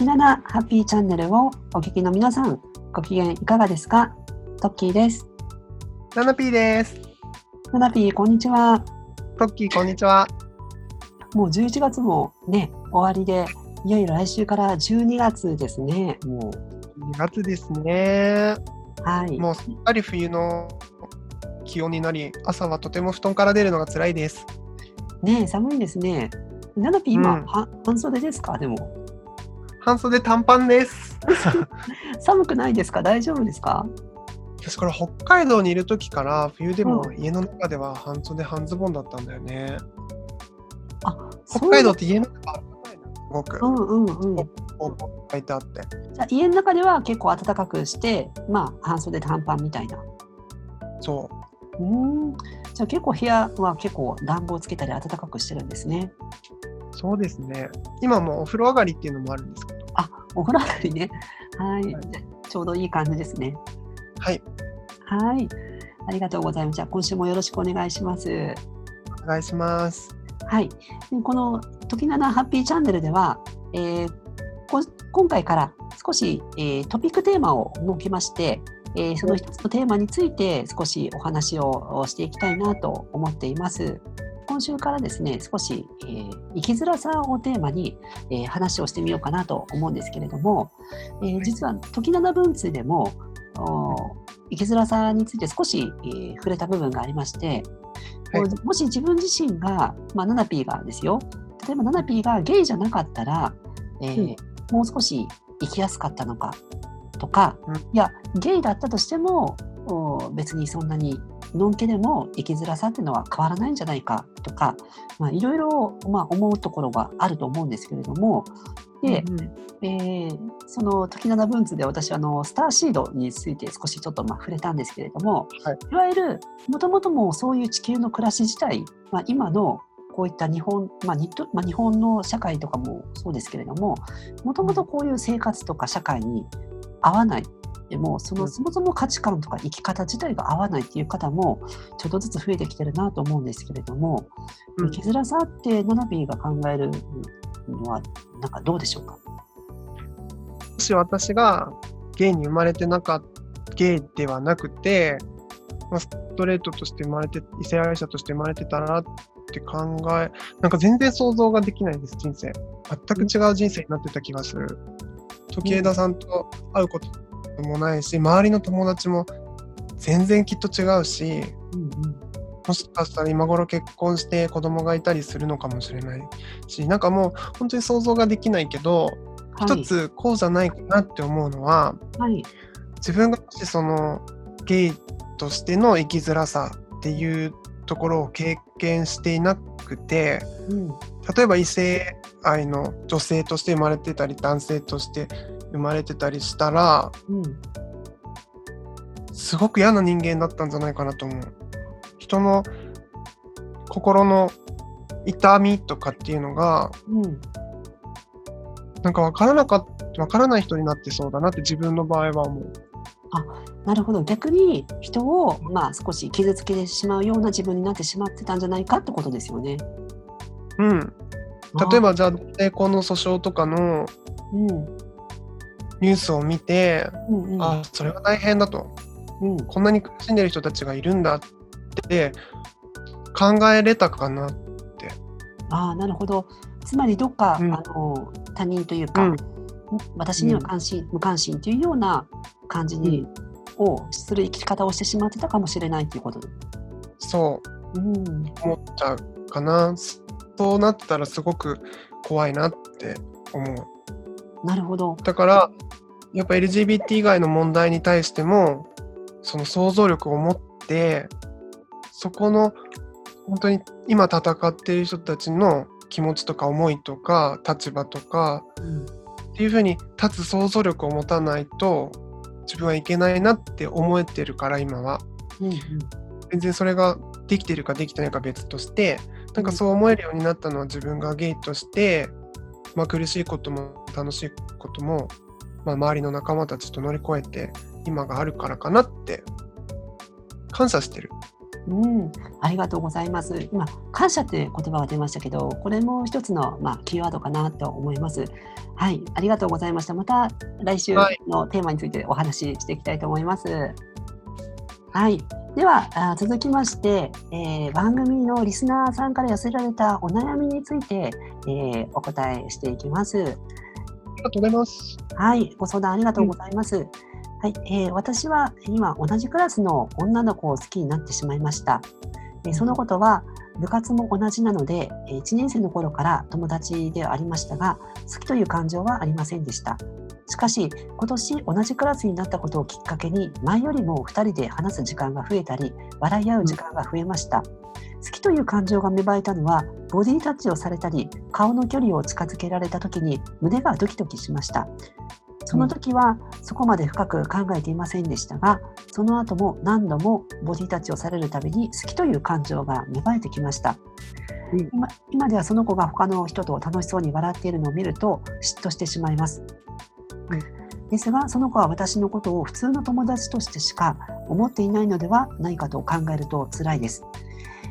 時七ハッピーチャンネルをお聞きの皆さん、ご機嫌いかがですか？トッキーです。ナナピーです。ナナピー、こんにちは。トッキー、こんにちは。もう11月もね、終わりで、いよいよ来週から12月ですね。も2月ですね。う、はい。もうすっかり冬の気温になり、朝はとても布団から出るのが辛いです。ね寒いですね。ナナピー、今、うんは半袖ですか？でも。半袖短パンです。寒くないですか？大丈夫ですか？私これ北海道にいる時から冬でもう家の中では半袖半ズボンだったんだよね。あ、北海道って家の中すごく。そううんうんうん。書いてあって。じゃあ家の中では結構暖かくして、まあ、半袖短パンみたいな。そう。うーん。じゃあ結構部屋は結構暖房つけたり暖かくしてるんですね。そうですね。今もうお風呂上がりっていうのもあるんですけど。お風呂上がりね。はい。はいちょうどいい感じですね。はい。はい。ありがとうございます。じゃあ今週もよろしくお願いします。お願いします。はい。でこの「時七ハッピーチャンネル」では、えーこ今回から少し、えートピックテーマを設けまして、えーその一つのテーマについて少しお話をしていきたいなと思っています。今週からですね、少し、えー生きづらさをテーマに、えー話をしてみようかなと思うんですけれども、えー実は時七文通でもお生きづらさについて少し、えー触れた部分がありまして、はい。もし自分自身が、まあ、ナナピーがですよ。例えばナナピーがゲイじゃなかったら、えーもう少し生きやすかったのかとか、うん。いやゲイだったとしてもお別にそんなにのんけでも生きづらさっていうのは変わらないんじゃないかとか、まあ、いろいろ、まあ、思うところがあると思うんですけれどもで、うんえーその時七文図で私はあのスターシードについて少しちょっとまあ触れたんですけれども、はい。いわゆるもともともうそういう地球の暮らし自体、まあ、今のこういった日本、まあまあ、日本の社会とかもそうですけれどももともとこういう生活とか社会に合わないでもそのうんそもそも価値観とか生き方自体が合わないっていう方もちょっとずつ増えてきてるなと思うんですけれども、うん生きづらさってナナピーが考えるのはなんかどうでしょうか？もし私がゲイに生まれてなかった、ゲイではなくて、まあ、ストレートとして生まれて、異性愛者として生まれてたらって考え、なんか全然想像ができないです、人生。全く違う人生になってた気がする。時枝さんと会うこともないし、周りの友達も全然きっと違うし、うんうん。もしかしたら今頃結婚して子供がいたりするのかもしれないし、なんかもう本当に想像ができないけど、はい。一つこうじゃないかなって思うのは、はい。自分がもしそのゲイとしての生きづらさっていうところを経験していなくてうん例えば異性愛の女性として生まれてたり男性として生まれてたりしたらうんすごく嫌な人間だったんじゃないかなと思う。人の心の痛みとかっていうのがうんなんか分からなかった分からない人になってそうだなって自分の場合は思う。なるほど逆に人を、まあ、少し傷つけてしまうような自分になってしまってたんじゃないかってことですよね。うん、例えばじゃあ成婚の訴訟とかのうんニュースを見て、うん。うんあそれは大変だと。うん。こんなに苦しんでる人たちがいるんだって考えれたかなあーなるほど。つまりどっか、うん。あの他人というか、うん。私には関心、無関心というような感じに、をする生き方をしてしまってたかもしれないということ。そう。うん。思っちゃうかなそうなったらすごく怖いなって思うなるほど。だからやっぱ LGBT 以外の問題に対してもその想像力を持ってそこの本当に今戦っている人たちの気持ちとか思いとか立場とかうんっていうふうに立つ想像力を持たないと自分はいけないなって思えてるから今はうんうん全然それができてるかできてないか別としてなんかそう思えるようになったのは自分がゲイとして、まあ、苦しいことも楽しいことも、まあ、周りの仲間たちと乗り越えて今があるからかなって感謝してるうん、ありがとうございます。今、感謝っていう言葉が出ましたけど、これも一つの、まあ、キーワードかなと思います。はい、ありがとうございました。また来週はいのテーマについてお話ししていきたいと思います。はい、ではあ続きまして、えー番組のリスナーさんから寄せられたお悩みについて、えーお答えしていきます。ありがとうございます。はい、ご相談ありがとうございます。はい、えー私は今同じクラスの女の子を好きになってしまいました。えーそのことは部活も同じなので、1年生の頃から友達ではありましたが、好きという感情はありませんでした。しかし、今年同じクラスになったことをきっかけに、前よりも2人で話す時間が増えたり、笑い合う時間が増えました。好きという感情が芽生えたのは、ボディタッチをされたり、顔の距離を近づけられた時に胸がドキドキしました。その時はそこまで深く考えていませんでしたが、その後も何度もボディタッチをされるたびに好きという感情が芽生えてきました。うん今今ではその子が他の人と楽しそうに笑っているのを見ると嫉妬してしまいます。うんですが、その子は私のことを普通の友達としてしか思っていないのではないかと考えると辛いです。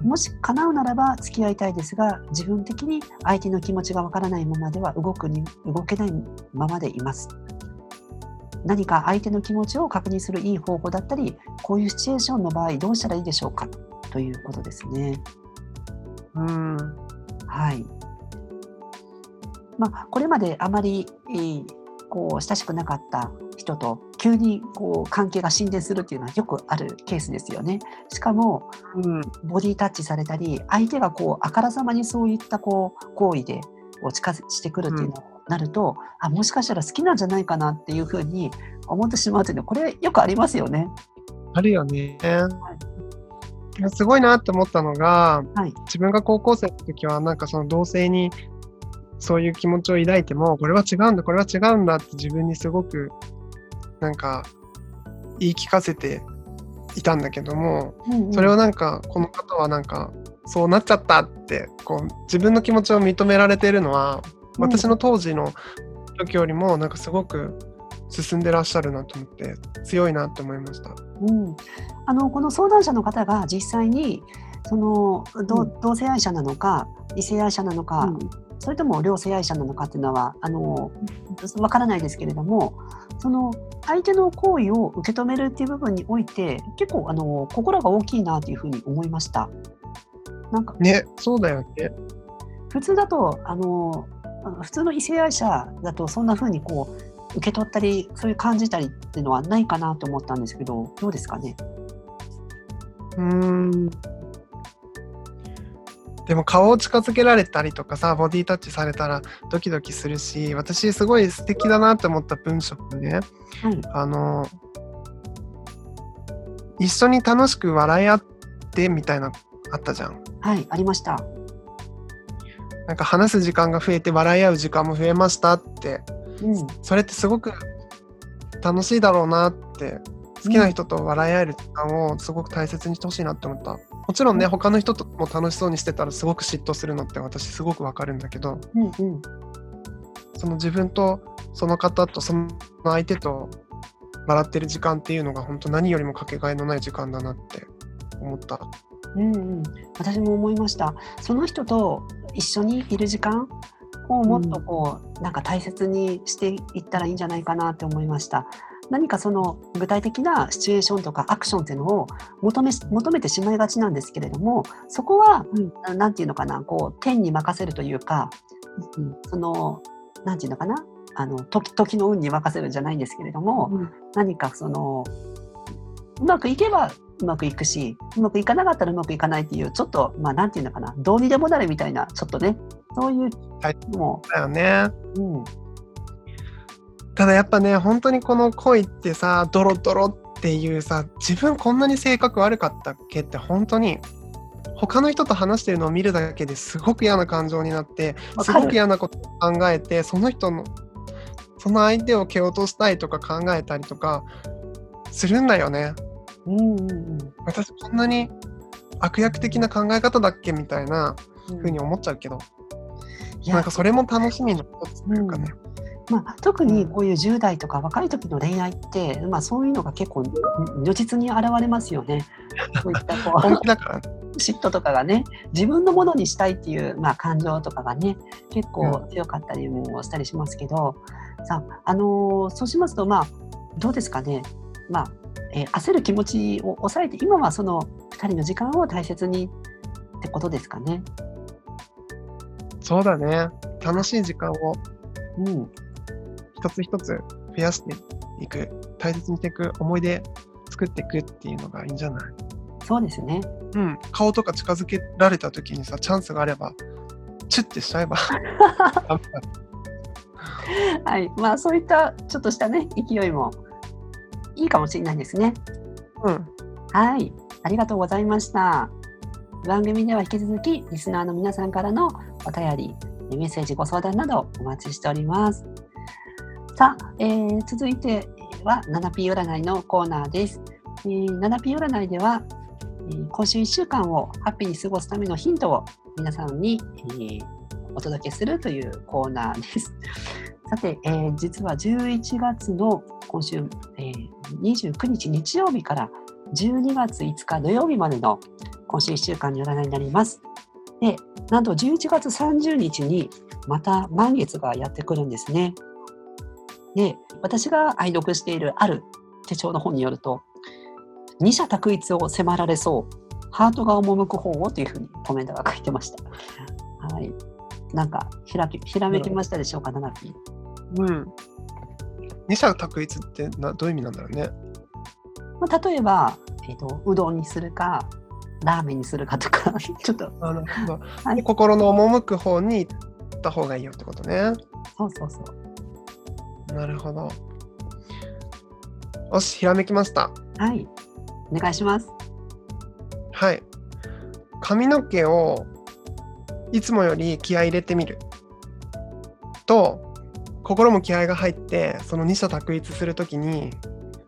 もし叶うならば付き合いたいですが、自分的に相手の気持ちがわからないままでは動くに動けないままでいます。何か相手の気持ちを確認するいい方法だったり、こういうシチュエーションの場合どうしたらいいでしょうか？ということですね。うん。はい。まあ、これまであまり、えーこう親しくなかった人と急にこう関係が進展するっていうのはよくあるケースですよね。しかもうん。ボディタッチされたり相手がこうあからさまにそういったこう行為でこう近づしてくるっていうのになると、あもしかしたら好きなんじゃないかなっていうふうに思ってしまうっていうのはこれよくありますよね。あるよね。いやすごいなって思ったのが、はい。自分が高校生の時は、なんかその同性にそういう気持ちを抱いても、これは違うんだ、これは違うんだって自分にすごく、なんか、言い聞かせていたんだけども、うんうんそれをなんか、この方はなんか、そうなっちゃったって、こう、自分の気持ちを認められているのは、うん私の当時の時よりも、なんかすごく進んでらっしゃるなと思って、強いなって思いました。うん、あのこの相談者の方が実際にその同,、うん同性愛者なのか異性愛者なのか、うんそれとも両性愛者なのかっていうのはあのわからないですけれどもその相手の行為を受け止めるっていう部分において結構あの心が大きいなというふうに思いました。なんかね、そうだよね。普通だとあのあの普通の異性愛者だとそんなふうにこう受け取ったりそういう感じたりっていうのはないかなと思ったんですけどどうですかね？うーん。でも顔を近づけられたりとかさ、ボディタッチされたらドキドキするし、私すごい素敵だなって思った文章でね、はいあの、一緒に楽しく笑い合ってみたいな、あったじゃん。はいありました。なんか話す時間が増えて笑い合う時間も増えましたって、うん。それってすごく楽しいだろうなって、好きな人と笑い合える時間をすごく大切にしてほしいなって思った。もちろんね、うん。他の人とも楽しそうにしてたらすごく嫉妬するのって私すごくわかるんだけど、うんうん。その自分とその方とその相手と笑ってる時間っていうのが本当何よりもかけがえのない時間だなって思った。うんうん、私も思いました。その人と一緒にいる時間をもっとこう、なんか大切にしていったらいいんじゃないかなって思いました。何かその具体的なシチュエーションとかアクションっていうのを求め求めてしまいがちなんですけれどもそこは、うん。なんていうのかなこう天に任せるというか、そのなんていうのかなあの時時の運に任せるんじゃないんですけれども、何かそのうまくいけばうまくいくしうまくいかなかったらうまくいかないっていうちょっとまあなんていうのかなどうにでもなるみたいなちょっとねそういうはいもだよね。う、うん、ただやっぱね、本当にこの恋ってさ、ドロドロっていうさ、自分こんなに性格悪かったっけって本当に、他の人と話してるのを見るだけですごく嫌な感情になって、すごく嫌なことを考えて、その人の、その相手を蹴落としたいとか考えたりとかするんだよね。うんうんうん。私こんなに悪役的な考え方だっけみたいなうん。風に思っちゃうけど、いや。なんかそれも楽しみの一つというかね。まあ、特にこういう10代とか若い時の恋愛って、まあ、そういうのが結構如実に現れますよね。そういったこう本気だから。嫉妬とかがね自分のものにしたいっていう、まあ、感情とかがね結構強かったりもしたりしますけど、さあ、あのーそうしますとまあどうですかね、まあえー焦る気持ちを抑えて今はその2人の時間を大切にってことですかね。そうだね。楽しい時間をうん、一つ一つ増やしていく、大切にしていく、思い出作っていくっていうのがいいんじゃない？そうですね。うん。顔とか近づけられた時にさ、チャンスがあれば、チュッてしちゃえば。はい、まあそういったちょっとしたね勢いもいいかもしれないですね。うん。はい、ありがとうございました。番組では引き続きリスナーの皆さんからのお便り、メッセージ、ご相談などお待ちしております。さあ、えー続いては 7P 占いのコーナーです。えー 7P 占いでは、えー今週1週間をハッピーに過ごすためのヒントを皆さんに、えーお届けするというコーナーです。さて、えー実は11月の今週、えー29日日曜日から12月5日土曜日までの今週1週間の占いになります。で、なんと11月30日にまた満月がやってくるんですね。で、私が愛読しているある手帳の本によると、二者択一を迫られそう、ハートが赴く方をというふうにコメントが書いてました。はい。なんかひらきひらめきましたでしょうか、ナナピー。うん。二者択一ってなどういう意味なんだろうね。まあ、例えば、えーと、うどんにするか、ラーメンにするかとか、ちょっと、あの、心の赴く方に行った方がいいよってことね。そうそうそう。なるほど。よし、ひらめきました。はい。お願いします。はい。髪の毛をいつもより気合い入れてみる。と、心も気合が入って、その二者択一するときに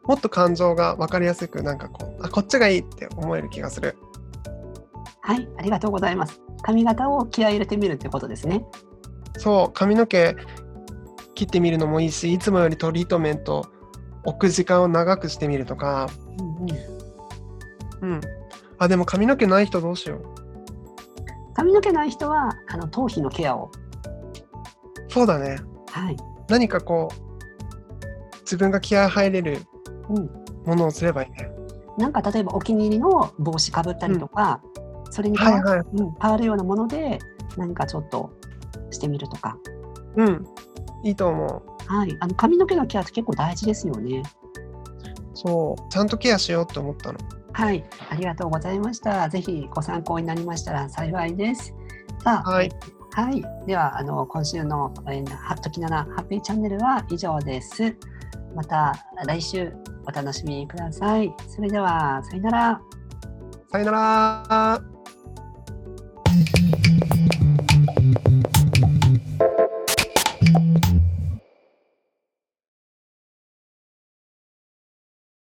もっと感情が分かりやすく、なんかこう、あ、こっちがいいって思える気がする。はい、ありがとうございます。髪型を気合い入れてみるということですね。そう、髪の毛切ってみるのもいいし、いつもよりトリートメント置く時間を長くしてみるとか、うんうん、うん。あ、でも髪の毛ない人どうしよう。髪の毛ない人はあの頭皮のケアを、そうだね。はい何かこう、自分が気合入れるうん、ものをすればいいね。なんか例えばお気に入りの帽子かぶったりとか、それに変わ,、はいはい。うん、変わるようなもので何かちょっとしてみるとか、うん。いいと思う。はい、あの髪の毛のケアって結構大事ですよね。そう。ちゃんとケアしようって思ったの。はい、ありがとうございました。ぜひご参考になりましたら幸いです。さあ、はい。はい、ではあの今週の「えー、は時七ハッピーチャンネル」は以上です。また来週お楽しみください。それではさよなら。さよなら